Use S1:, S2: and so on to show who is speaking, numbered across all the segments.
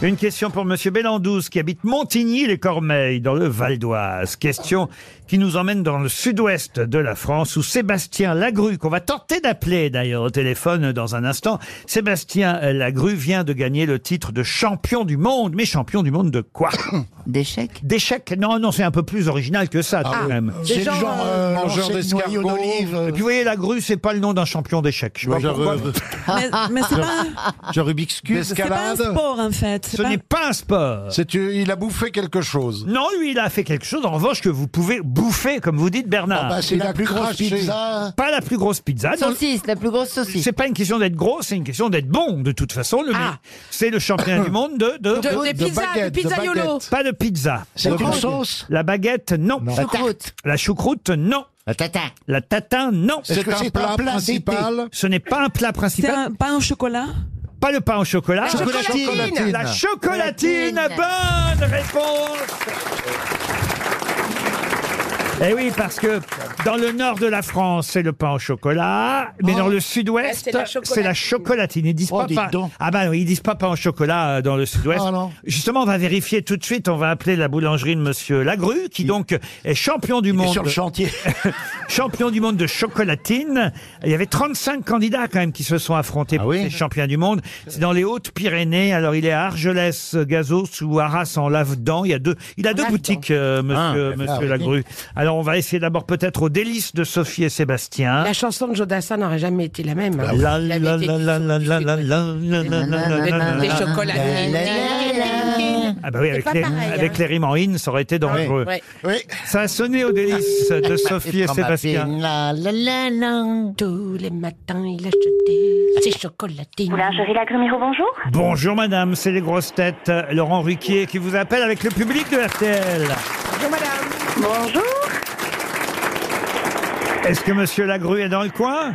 S1: Une question pour Monsieur Bellandouze qui habite Montigny-les-Cormeilles dans le Val d'Oise. Question qui nous emmène dans le sud-ouest de la France où Sébastien Lagru, qu'on va tenter d'appeler d'ailleurs au téléphone dans un instant, Sébastien Lagru vient de gagner le titre de champion du monde. Mais champion du monde de quoi?
S2: D'échecs
S1: D'échecs? Non, non, c'est un peu plus original que ça tout de même.
S3: C'est le
S2: gens,
S3: genre
S2: euh,
S3: mangeur
S2: de noyaux
S3: d'escargots.
S2: d'olive.
S1: Et puis vous voyez, Lagru, c'est pas le nom d'un champion d'échecs. Je sais pas
S3: Genre,
S1: pourquoi.
S3: euh,
S4: Mais, mais c'est pas,
S3: genre Rubik's Cube.
S4: c'est pas un
S3: D'escalade.
S4: sport en fait.
S1: Ce
S4: C'est pas-
S1: n'est pas un sport.
S3: C'est il a bouffé quelque chose.
S1: Non, lui, il a fait quelque chose, en revanche, que vous pouvez bouffer, comme vous dites, Bernard.
S2: Bah, c'est
S3: Il
S2: la
S3: a
S2: plus grosse
S3: craché.
S2: pizza.
S1: pas la plus grosse pizza. non.
S2: Saucisse, la plus grosse saucisse.
S1: C'est pas une question d'être gros, c'est une question d'être bon, de toute façon. Le
S4: Ah.
S1: C'est le champion du monde de... de-
S4: De- des
S3: de
S4: pizzas, des
S3: de
S4: pizzaiolo.
S3: baguette.
S1: Pas de pizza.
S2: C'est une sauce.
S1: La baguette, non.
S3: Non.
S1: La,
S2: Choucroute.
S1: la choucroute, non.
S2: La tatin.
S1: La tatin, non.
S2: Est-ce
S3: C'est
S2: que
S3: un
S2: c'est
S3: plat
S2: un plat
S3: principal.
S1: Ce n'est pas un plat
S4: C'est
S1: principal.
S4: un pain au chocolat
S1: Pas le pain au chocolat.
S3: Chocolatine.
S1: La chocolatine.
S2: Chocolatine.
S1: Bonne réponse. Eh oui, parce que dans le nord de la France, c'est le pain au chocolat, mais dans le sud-ouest,
S4: c'est la
S1: c'est la chocolatine. Ils disent
S2: Oh,
S1: pas
S2: dites
S1: pain.
S2: donc.
S1: Ah bah oui, ils disent pas pain au chocolat euh, dans le sud-ouest.
S2: Ah, non.
S1: Justement, on va vérifier tout de suite. On va appeler la boulangerie de Monsieur Lagru, qui donc est champion du monde
S2: sur le chantier.
S1: champion du monde de chocolatine. Il y avait 35 candidats quand même qui se sont affrontés
S3: Ah
S1: pour
S3: oui
S1: ces champions du monde. C'est dans les Hautes-Pyrénées. Alors il est à Argelès-Gazos ou Arras en Lavedan. Il y a deux, il a deux boutiques, euh, monsieur,
S3: Ah,
S1: monsieur
S2: ah, oui.
S1: Lagru. Alors on va essayer d'abord peut-être aux délices de Sophie et Sébastien.
S5: La chanson de Jodassin n'aurait jamais été la même.
S1: La la
S5: Il
S1: la
S5: avait été
S1: la la la la la la la la la la
S5: Des
S1: la.
S5: chocolatines.
S1: Ah bah oui, avec
S5: pas
S1: les,
S5: pareil,
S1: avec
S5: hein.
S1: les rimes en in, ça aurait été dangereux.
S5: Ouais.
S3: Oui.
S1: Ça a sonné aux délices de Sophie et Sébastien.
S2: La la la la.
S5: Tous les matins, il achetait ses chocolatines.
S6: Boulangerie Lagrimiro, bonjour.
S1: Bonjour madame, c'est les grosses têtes. Laurent Ruquier qui vous appelle avec le public de RTL.
S5: Bonjour madame.
S6: Bonjour.
S1: Est-ce que monsieur Lagru est dans le coin?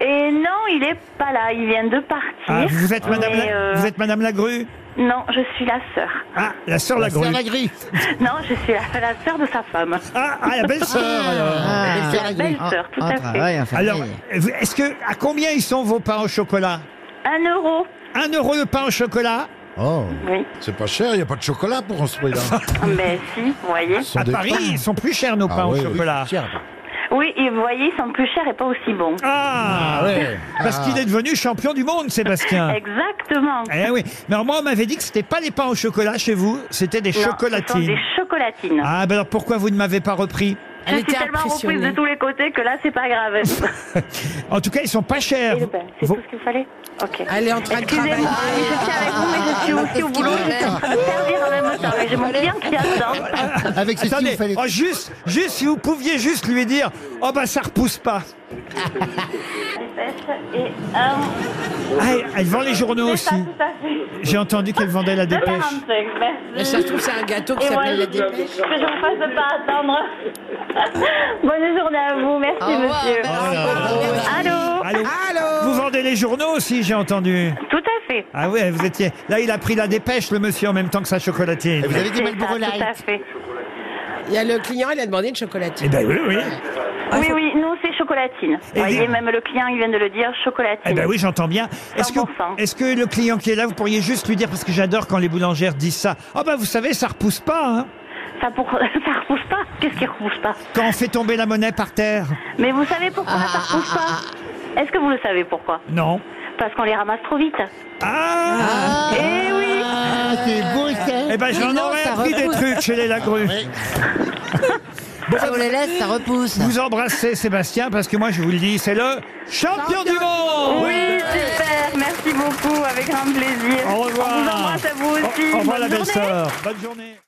S6: Et non, il est pas là, il vient de partir.
S1: ah, vous, êtes madame
S6: Mais,
S1: La-
S6: euh,
S1: vous êtes madame Lagru
S6: Non, je suis la sœur.
S1: Ah, la sœur Lagru.
S2: C'est la grille.
S6: Non, je suis la, la sœur de sa femme.
S1: Ah, ah, la belle-sœur alors.
S2: Ah,
S6: La belle-sœur, tout à fait.
S1: Alors, est-ce que à combien ils sont vos pains au chocolat?
S6: Un euro.
S1: Un euro le pain au chocolat?
S3: Oh.
S6: Oui.
S3: C'est pas cher, il n'y a pas de chocolat pour prix-là.
S6: Mais si, vous voyez.
S1: À Paris,
S3: pains.
S1: ils sont plus chers nos
S3: Ah
S1: pains au
S3: oui, oui.
S1: chocolat.
S6: Oui, et vous voyez, ils sont plus chers et pas aussi bons.
S1: Ah,
S3: ouais.
S1: Parce qu'il est devenu champion du monde, Sébastien.
S6: Exactement.
S1: Eh oui. Mais alors, moi, on m'avait dit que c'était pas les pains au chocolat chez vous, c'était des
S6: Non, Ce sont
S1: chocolatines.
S6: des chocolatines.
S1: Ah, ben alors pourquoi vous ne m'avez pas repris?
S6: Je
S5: Elle
S6: suis
S5: était
S6: tellement reprise de tous les côtés que là, c'est pas grave.
S1: En tout cas, ils sont pas chers.
S6: Et le pain, c'est
S1: Vos-
S6: tout ce qu'il fallait Ok.
S5: Elle est en train de
S6: Excusez-moi,
S5: travailler.
S6: je suis avec vous, mais je suis aussi au boulot. Je suis en train de servir en même temps. Et j'ai mon client qui attend.
S2: Avec ceci,
S1: Attendez,
S2: vous fallait.
S1: oh, juste, juste si vous pouviez juste lui dire, oh bah ça repousse pas.
S6: Et un.
S1: Ah, elle- elle vend les journaux
S6: C'est ça,
S1: aussi.
S6: tout à fait.
S1: J'ai entendu qu'elle vendait la dépêche.
S6: 2,45,
S5: Mais ça se trouve, c'est un gâteau qui
S6: Et moi,
S5: s'appelle la
S6: je-
S5: dépêche.
S6: que j'en fasse de pas attendre. Bonne journée à vous, merci monsieur. Allô
S1: Allô
S5: Allô
S1: Vous vendez les journaux aussi, j'ai entendu.
S6: Tout à fait.
S1: Ah oui, vous étiez. Là, il a pris la dépêche, le monsieur, en même temps que sa chocolatine.
S2: Vous avez des
S6: C'est
S2: Marlboro
S6: ça, tout à
S2: Light.
S6: fait.
S5: Il y a le client, il a demandé une
S1: Eh
S5: chocolatine.
S1: ben oui, oui.
S6: Oui, oui, nous c'est chocolatine.
S1: Et
S6: Vous voyez, même le client, il vient de le dire, chocolatine.
S1: Eh ben oui, j'entends bien. Est-ce que,
S6: 100%.
S1: est-ce que le client qui est là, vous pourriez juste lui dire, parce que j'adore quand les boulangères disent ça. Oh bah vous savez, ça repousse pas, hein.
S6: Ça, pour... ça repousse pas Qu'est-ce qui repousse pas?
S1: Quand on fait tomber la monnaie par terre.
S6: Mais vous savez pourquoi ça repousse pas? Est-ce que vous le savez pourquoi?
S1: Non.
S6: Parce qu'on les ramasse trop vite.
S1: Ah,
S6: Eh oui
S2: Ah, c'est beau ça.
S1: Eh ben j'en aurais appris des trucs chez les Lagru.
S2: Si on les laisse, ça repousse.
S1: Vous embrassez Sébastien parce que moi je vous le dis, c'est le champion du monde
S6: Oui, super Merci beaucoup, avec grand plaisir.
S1: Au revoir
S6: On vous embrasse à vous aussi.
S1: Au revoir
S6: Bonne
S1: la belle
S6: journée.
S1: sœur. Bonne journée